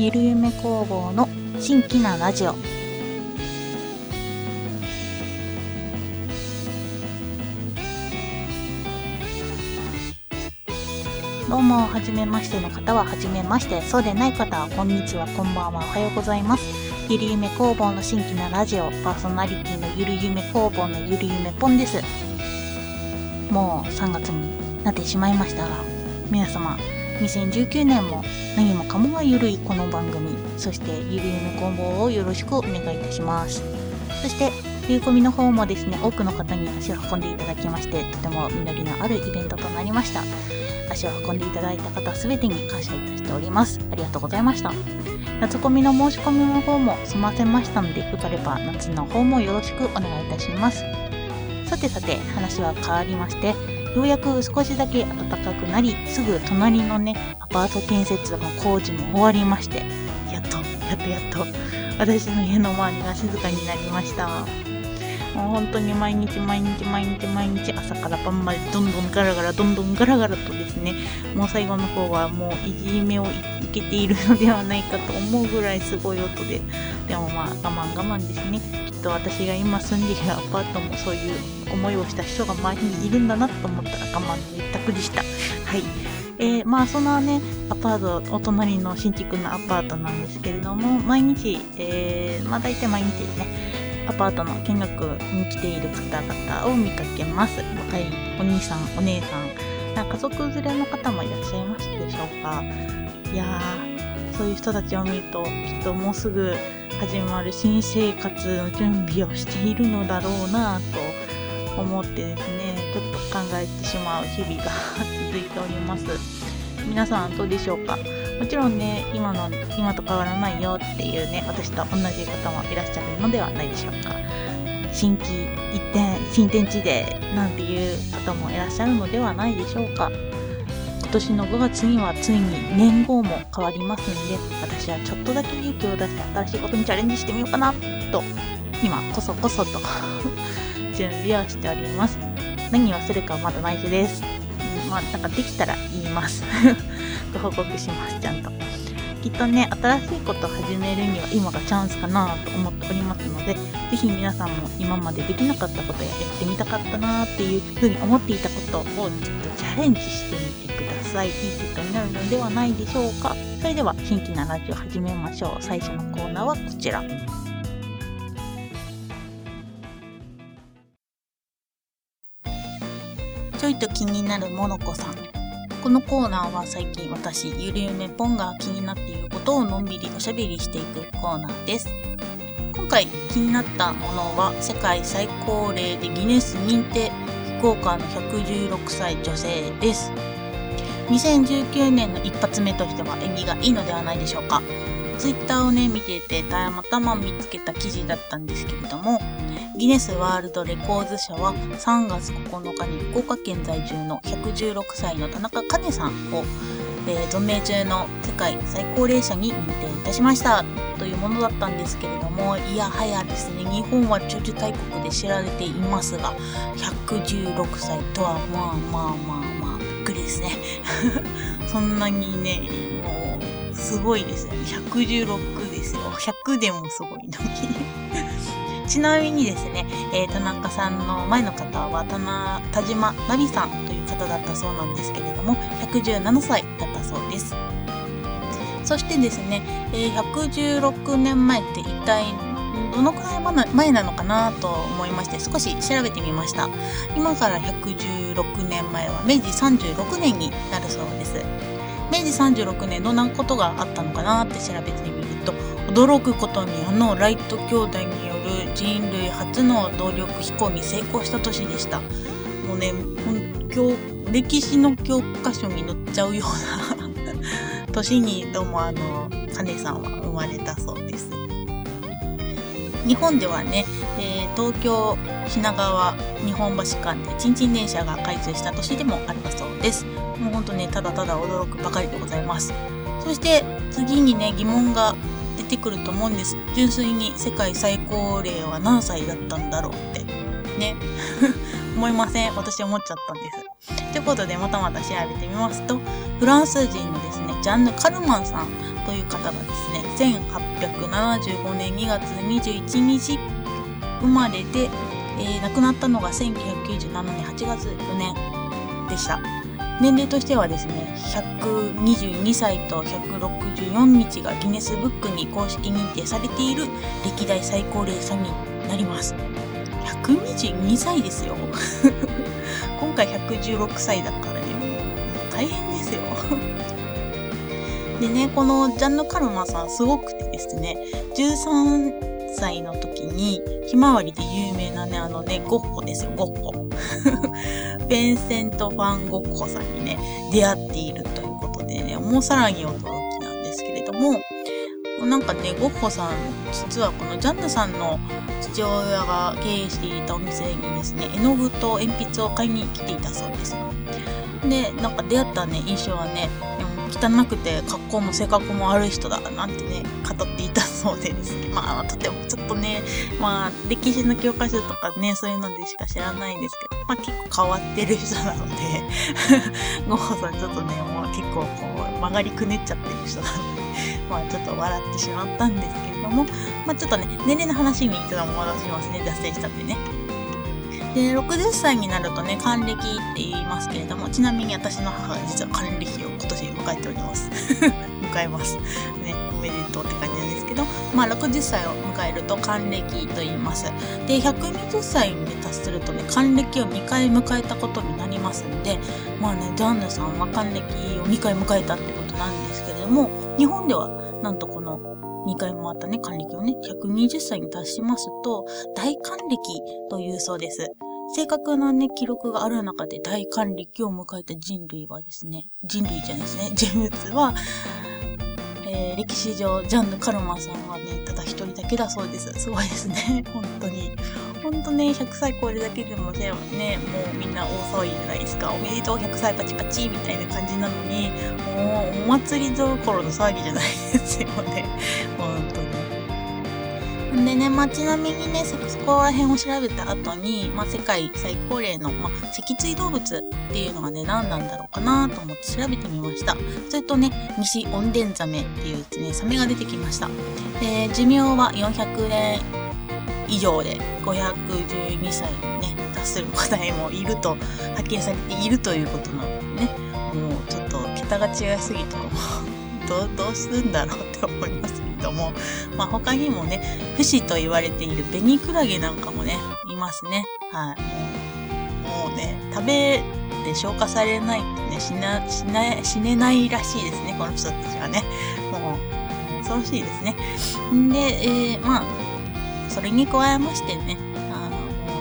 ゆるゆめ工房の新規なラジオどうも、はじめましての方ははじめまして、そうでない方はこんにちは、こんばんは、おはようございます。ゆるゆめ工房の新規なラジオ、パーソナリティのゆるゆめ工房のゆるゆめぽんです。もう3月になってしまいましたが、皆様、2019年も何もかもがゆるいこの番組、そしてゆるゆめ工房をよろしくお願いいたします。そして、冬込みの方もですね、多くの方に足を運んでいただきまして、とても実りのあるイベントとなりました。足を運んでいただいた方すべてに感謝いたしております。ありがとうございました。夏コミの申し込みの方も済ませましたので、よかれば夏の方もよろしくお願いいたします。さてさて、話は変わりまして、ようやく少しだけ暖かくなり、すぐ隣のね、アパート建設の工事も終わりまして、やっと、やっとやっと、私の家の周りが静かになりました。もう本当に毎日毎日毎日毎日朝から晩までどんどんガラガラどんどんガラガラとですねもう最後の方はもういじめを受けているのではないかと思うぐらいすごい音ででもまあ我慢我慢ですねっと私が今住んでいるアパートもそういう思いをした人が周りにいるんだなと思ったら我慢の一択でしたはいえー、まあそのねアパートお隣の新築のアパートなんですけれども毎日、えー、まあ大体毎日ですねアパートの見学に来ている方々を見かけます。若いお兄さん、お姉さん、家族連れの方もいらっしゃいますでしょうか。いやー、そういう人たちを見ると、きっともうすぐ始まる新生活の準備をしているのだろうなと思ってですね、ちょっと考えてしまう日々が 続いております。皆さんどうでしょうか？もちろんね、今の、今と変わらないよっていうね、私と同じ方もいらっしゃるのではないでしょうか。新規一点、新天地で、なんていう方もいらっしゃるのではないでしょうか。今年の5月にはついに年号も変わりますんで、私はちょっとだけ勇気を出して新しいことにチャレンジしてみようかな、と、今、こそこそと 準備をしております。何をするかはまだ内緒です。まあ、なんかできたら言います。ご報告します、ちゃんと。きっとね、新しいことを始めるには今がチャンスかなと思っておりますので、ぜひ皆さんも今までできなかったことややってみたかったなっていうふうに思っていたことをちょっとチャレンジしてみてください。いい結果になるのではないでしょうか。それでは、新規なラジオ始めましょう。最初のコーナーはこちら。ちょいと気になるモノコさん。このコーナーは最近私、ゆるゆめぽんが気になっていることをのんびりおしゃべりしていくコーナーです。今回気になったものは世界最高齢でギネス認定福岡の116歳女性です。2019年の一発目としては縁起がいいのではないでしょうか。ツイッターをね、見ててたまたま見つけた記事だったんですけれども、ギネスワールドレコーズ社は3月9日に福岡県在住の116歳の田中兼さんを、えー、存命中の世界最高齢者に認定いたしましたというものだったんですけれどもいやはやですね日本は中大国で知られていますが116歳とはまあまあまあくりですね。そんなにねもうすごいですね。116ですよ。100でもすごいのに ちなみにですね、えー、田中さんの前の方は田田島奈美さんという方だったそうなんですけれども、117歳だったそうです。そしてですね、えー、116年前って一体どのくらい前なのかなと思いまして少し調べてみました。今から116年前は明治36年になるそうです。明治36年どんなことがあったのかなって調べてみると驚くことにあのライト兄弟による人類初の動力飛行に成功した年でしたもうね歴史の教科書に載っちゃうような 年にどうもあの金さんは生まれたそうです日本ではね、えー、東京品川日本橋間でちんちん電車が開通した年でもあったそうです。もうほんとねただただ驚くばかりでございます。そして次にね疑問が出てくると思うんです。純粋に世界最高齢は何歳だったんだろうって。ね。思いません。私思っちゃったんです。ということでまたまた調べてみますとフランス人のですねジャンヌ・カルマンさん。という方がですね、1875年2月21日生まれで、えー、亡くなったのが1997年8月4年でした。年齢としてはですね、122歳と164日がギネスブックに公式認定されている歴代最高齢者になります。122歳ですよ。今回116歳だからね、もう大変ですよ。でね、このジャンヌ・カルマさんすごくてですね、13歳の時に、ひまわりで有名なね、あのね、ゴッホですよ、ゴッホ。ベンセント・ファン・ゴッホさんにね、出会っているということでね、もうさらに驚きなんですけれども、なんかね、ゴッホさん、実はこのジャンヌさんの父親が経営していたお店にですね、絵の具と鉛筆を買いに来ていたそうです。で、なんか出会ったね、印象はね、汚くて格好も性格も悪い人だなんてね語っていたそうでです。ね まあとてもちょっとねまあ歴史の教科書とかねそういうのでしか知らないんですけどまあ結構変わってる人なので ゴッホさんちょっとねもう結構こう曲がりくねっちゃってる人なので まあちょっと笑ってしまったんですけれどもまあちょっとね年齢の話に一度戻しますね脱線したってね。で、60歳になるとね、還暦って言いますけれども、ちなみに私の母は実は還暦を今年迎えております。迎えます。ね、おめでとうって感じなんですけど、まあ60歳を迎えると還暦と言います。で、120歳に達するとね、還暦を2回迎えたことになりますんで、まあね、ジャンヌさんは還暦を2回迎えたってことなんですけれども、日本ではなんとこの2回回ったね、還暦をね、120歳に達しますと、大還暦というそうです。正確なね、記録がある中で大還暦を迎えた人類はですね、人類じゃないですね、人物は、えー、歴史上、ジャンヌ・カルマさんはね、ただ一人だけだそうです。すごいですね。本当に。本当ね、100歳超えるだけでもね、もうみんな大騒ぎじゃないですか。おめでとう100歳パチパチみたいな感じなのに、もうお祭りどころの騒ぎじゃないですよね。でね、まあ、ちなみにね、そこら辺を調べた後に、まあ、世界最高齢の、まあ、脊椎動物っていうのがね、何なんだろうかなと思って調べてみました。それとね、西オンデンザメっていうね、サメが出てきました。で、寿命は400年以上で512歳ね、達する個体もいると、発見されているということなのでね、もうちょっと桁が違いすぎてどう、どうするんだろうって思います。ども、まあ、他にもね、不死と言われているベニクラゲなんかもね、いますね。はい。もうね、食べて消化されないとね、死な、死な、死ねないらしいですね、この人たちはね。もう、恐ろしいですね。んで、えー、まあ、それに加えましてね、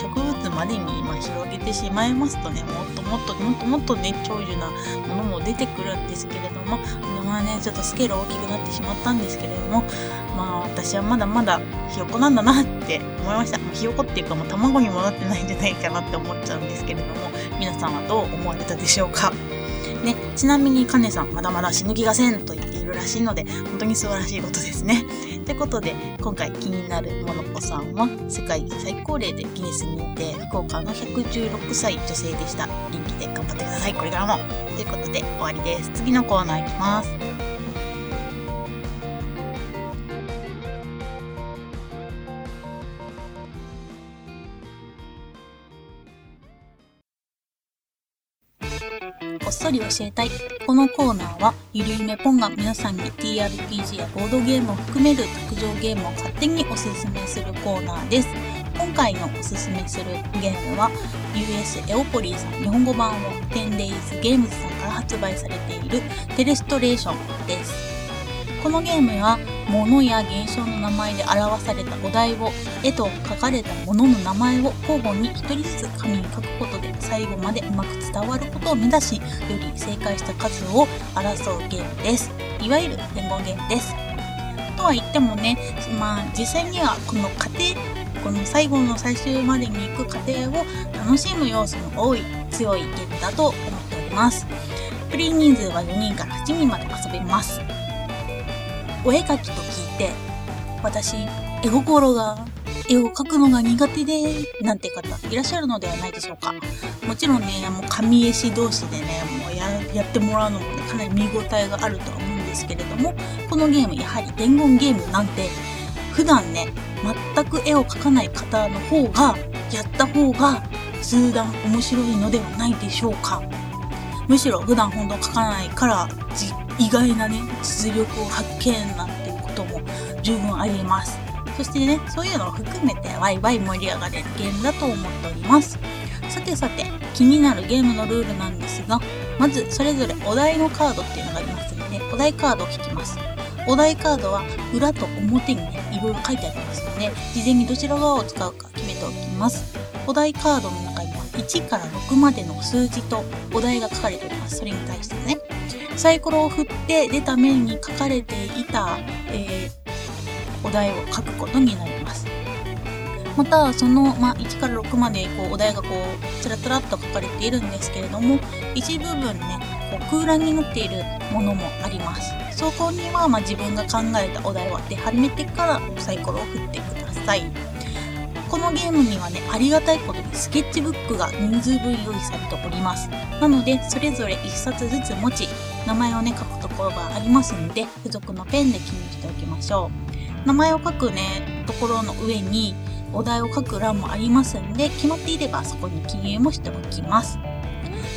植物までに、まあ、広げてしまいますとね、もっともっともっともっとね、長寿なものも出てくるんですけれども、まあね、ちょっとスケール大きくなってしまったんですけれども、まあ私はまだまだひよこなんだなって思いましたもう。ひよこっていうかもう卵にもなってないんじゃないかなって思っちゃうんですけれども、皆さんはどう思われたでしょうか？ね、ちなみにカネさん、まだまだ死ぬ気がせんと言っているらしいので、本当に素晴らしいことですね。ということで、今回気になるモノコさんは、世界最高齢でギネス認定、福岡の116歳女性でした。元気で頑張ってください。これからも。ということで、終わりです。次のコーナーいきます。こっそり教えたい。このコーナーは、ゆるゆめぽんが皆さんに TRPG やボードゲームを含める卓上ゲームを勝手におすすめするコーナーです。回のおすすめするゲームは US エオポリーさん日本語版を 10days ゲームズさんから発売されているテレストレーションです。このゲームは物や現象の名前で表されたお題を絵と書かれたものの名前を交互に1人ずつ紙に書くことで最後までうまく伝わることを目指しより正解した数を争うゲームです。いわゆる伝言ゲームです。とは言ってもねまあ実際にはこの過程この最後の最終までに行く過程を楽しむ要素の多い強いゲームだと思っておりますプレイ人数は4人から8人まで遊べますお絵描きと聞いて、私、絵心が、絵を描くのが苦手で、なんて方いらっしゃるのではないでしょうか。もちろんね、もう神絵師同士でね、もうややってもらうのもね、かなり見応えがあるとは思うんですけれども、このゲームやはり伝言ゲームなんて、普段ね、全く絵を描かない方の方が、やった方が数段面白いのではないでしょうか。むしろ普段ほんと描かないから、意外なね、実力を発見なんていうことも十分あります。そしてね、そういうのを含めてワイワイ盛り上がれるゲームだと思っております。さてさて、気になるゲームのルールなんですが、まずそれぞれお題のカードっていうのがありますので、お題カードを引きます。お題カードは裏と表にね、いろいろ書いてありますで、事前にどちら側を使うか決めておきます。お題カードの中には1から6までの数字とお題が書かれております。それに対してね。サイコロを振って出た面に書かれていた、えー、お題を書くことになります。また、その、まあ、1から6までこうお題がこう、つらつらっと書かれているんですけれども、一部分ね、こう空欄になっているものもあります。そこには、まあ、自分が考えたお題を当てはめてからサイコロを振ってください。このゲームにはね、ありがたいことにスケッチブックが人数分用意されております。なので、それぞれ1冊ずつ持ち、名前をね、書くところがありますので、付属のペンで記入しておきましょう。名前を書くね、ところの上に、お題を書く欄もありますんで、決まっていればそこに記入もしておきます。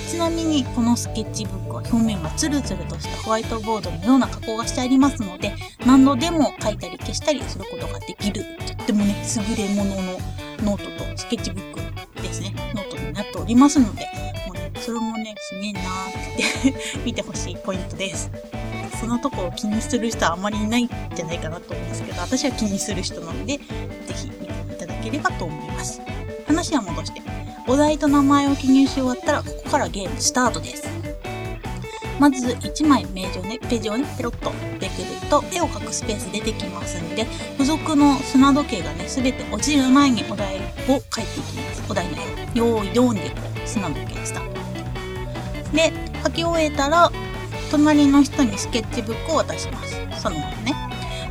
ちなみにこのスケッチブックは表面がツルツルとしたホワイトボードのような加工がしてありますので、何度でも書いたり消したりすることができる、とってもね、優れもののノートとスケッチブックですね、ノートになっておりますので、もうね、それもね、すげえなーって見てほしいポイントです。そのとこを気にする人はあまりいないんじゃないかなと思うんですけど、私は気にする人なので、ぜひ見ていただければと思います。話は戻して、お題と名前を記入し終わったら、ここからゲームスタートです。まず1枚名ジをね、ページをね、ペロッとめくると、絵を描くスペース出てきますんで、付属の砂時計がね、すべて落ちる前にお題を書いていきます。お題の絵を。用意ドンでこう、砂時計スタート。で、書き終えたら、隣の人にスケッチブックを渡します。そのままね。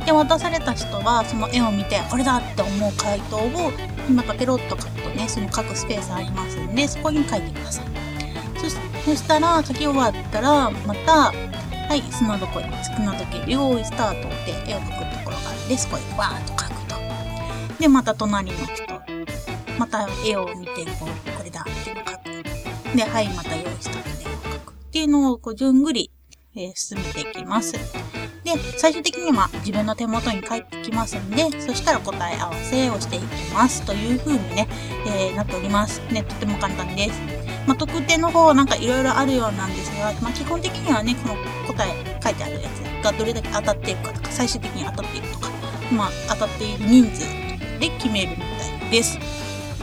で、渡された人は、その絵を見て、これだって思う回答を、またペロッと書くとね、その書くスペースありますんで、そこに書いてください。そしたら、書き終わったら、また、はい、砂床に砂時計、用意スタートで絵を描くところがあるんで、そこにわーっと描くと。で、また隣の人、また絵を見て、こう、これだっていうのを描く。で、はい、また用意スタートで絵を描く。っていうのを、こう、じゅんぐりえー、進めていきます。で、最終的には自分の手元に返ってきますんで、そしたら答え合わせをしていきますという風にね、えー、なっております。ね、とても簡単です。まあ、特典の方はなんか色々あるようなんですが、まあ、基本的にはね、この答え書いてあるやつがどれだけ当たっているかとか、最終的に当たっているとか、まあ、当たっている人数で決めるみたいです。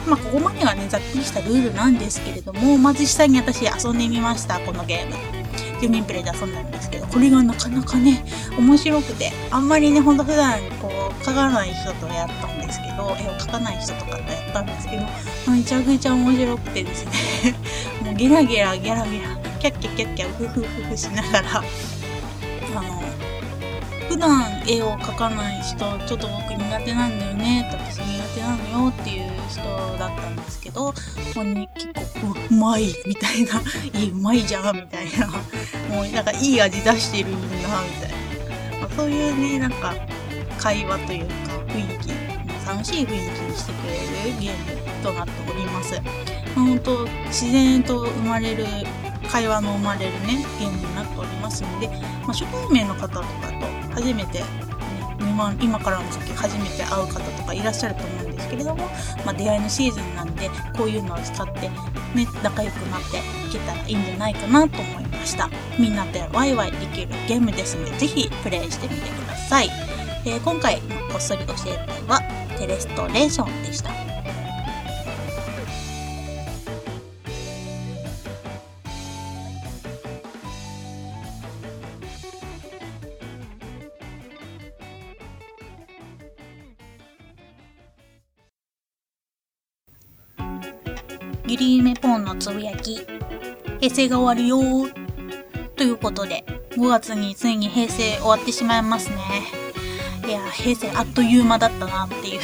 まあ、ここまでがね、ざっくりしたルールなんですけれども、まず実際に私遊んでみました、このゲーム。4人プレイで遊んだんですけど、これがなかなかね、面白くて、あんまりね、ほんと普段こう、描かない人とやったんですけど、絵を描かない人とかとやったんですけど、めちゃくちゃ面白くてですね、もうゲラゲラゲラゲラ、キャッキャキャッキャ、ウフフフフしながら、普段絵を描かない人、ちょっと僕苦手なんだよね、と私苦手なのよっていう人だったんですけど、こに結構うまいみたいな、いいうまいじゃんみたいな、もうなんかいい味出してるんだみたいな、まあ、そういうね、なんか会話というか雰囲気、楽しい雰囲気にしてくれるゲームとなっております。本当自然と生まれる会話の生まれるね、ゲームになっておりますので、まあ、初対面の方とかと初めて、ね、今今からの先初めて会う方とかいらっしゃると思うんですけれども、まあ、出会いのシーズンなんで、こういうのを使って、ね、仲良くなっていけたらいいんじゃないかなと思いました。みんなでワイワイできるゲームですので、ぜひプレイしてみてください。えー、今回、こっそり教えたいは、テレストレーションでした。つぶやき、平成が終わるよということで、5月についに平成終わってしまいますね。いや、平成あっという間だったなってい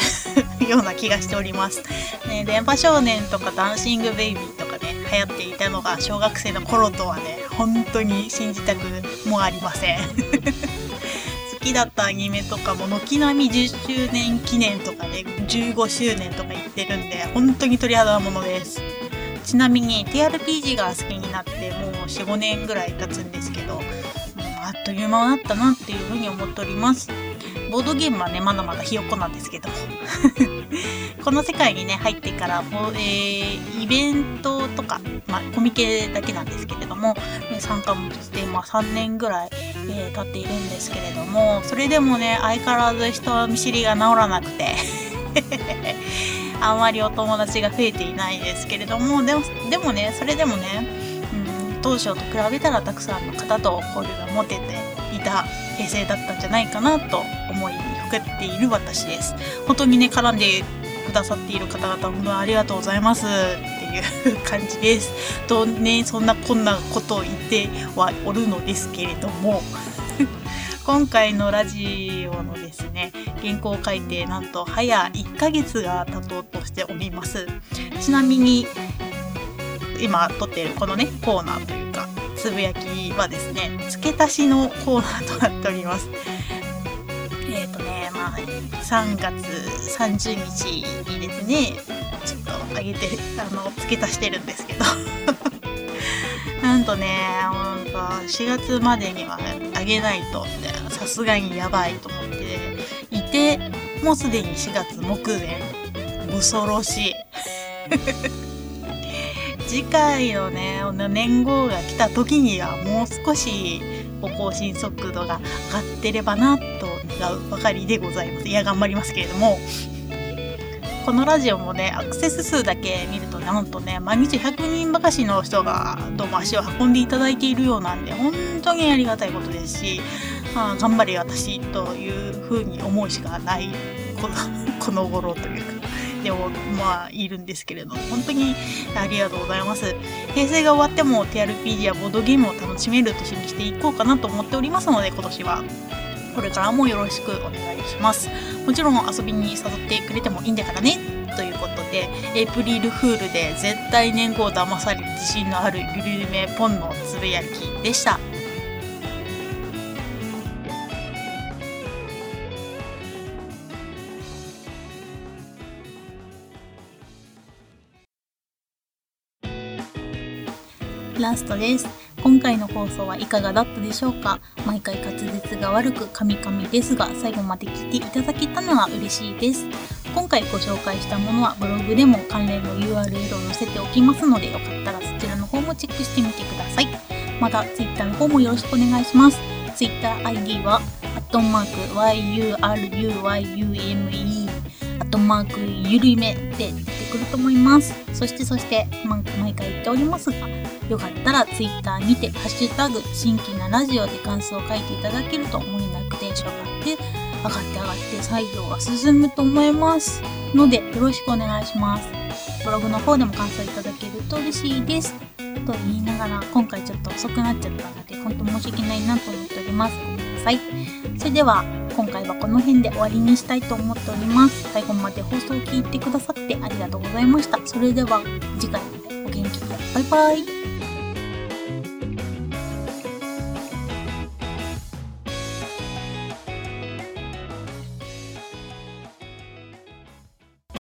う ような気がしております。ね、電波少年とかダンシングベイビーとかね、流行っていたのが小学生の頃とはね、本当に信じたくもありません。好きだったアニメとかも軒並み10周年記念とかで15周年とか言ってるんで、本当に鳥肌ものです。ちなみに TRPG が好きになってもう4、5年ぐらい経つんですけど、あっという間だったなっていうふうに思っております。ボードゲームはね、まだまだひよっこなんですけど。この世界にね、入ってから、えー、イベントとか、まあ、コミケだけなんですけれども、参加もして、まあ、3年ぐらい、えー、経っているんですけれども、それでもね、相変わらず人見知りが治らなくて あんまりお友達が増えていないですけれども、でも、でもね、それでもね、うん当初と比べたらたくさんの方と交流が持てていた平成だったんじゃないかなと思いにふっている私です。本当にね、絡んでくださっている方々、本当にありがとうございますっていう感じです。とね、そんなこんなことを言ってはおるのですけれども、今回のラジオのですね、原稿を書いてなんと早1ヶ月が経とうとしております。ちなみに、今撮っているこのね、コーナーというか、つぶやきはですね、付け足しのコーナーとなっております。えっ、ー、とね、まあ、3月30日にですね、ちょっと上げて、あの、付け足してるんですけど。なんとね、4月までには上げないと、さすがにやばいとて、もうすでに4月目前。恐ろしい。次回のね、年号が来た時にはもう少し更新速度が上がってればなと願うばかりでございます。いや、頑張りますけれども、このラジオもね、アクセス数だけ見るとなんとね、毎日100人ばかしの人がどうも足を運んでいただいているようなんで、本当にありがたいことですし、あ、頑張れ私というふうに思うしかないこの この頃というか。でも、まあ、いるんですけれど、本当にありがとうございます。平成が終わっても TRPG やボードゲームを楽しめる年にしていこうかなと思っておりますので、今年は。これからもよろしくお願いします。もちろん遊びに誘ってくれてもいいんだからね。ということで、エイプリルフールで絶対年号騙される自信のあるゆるゆめポンのつぶやきでした。ラストです。今回の放送はいかがだったでしょうか？毎回滑舌が悪くカミカミですが最後まで聞いていただけたのは嬉しいです。今回ご紹介したものはブログでも関連の URL を載せておきますのでよかったらそちらの方もチェックしてみてください。また Twitter の方もよろしくお願いします。TwitterID は、アットマーク YURUYUME アットマークゆるいめで出てくると思います。そしてそして、毎回言っておりますが、よかったら Twitter にて、ハッシュタグ、新規なラジオで感想を書いていただけると思いなくテンション上がって、上がって上がって作業が進むと思いますので、よろしくお願いします。ブログの方でも感想いただけると嬉しいです。と言いながら、今回ちょっと遅くなっちゃったので、本当申し訳ないなと思っております。ごめんなさい。それでは、今回はこの辺で終わりにしたいと思っております。最後まで放送を聞いてくださってありがとうございました。それでは次回までお元気で。バイバイ。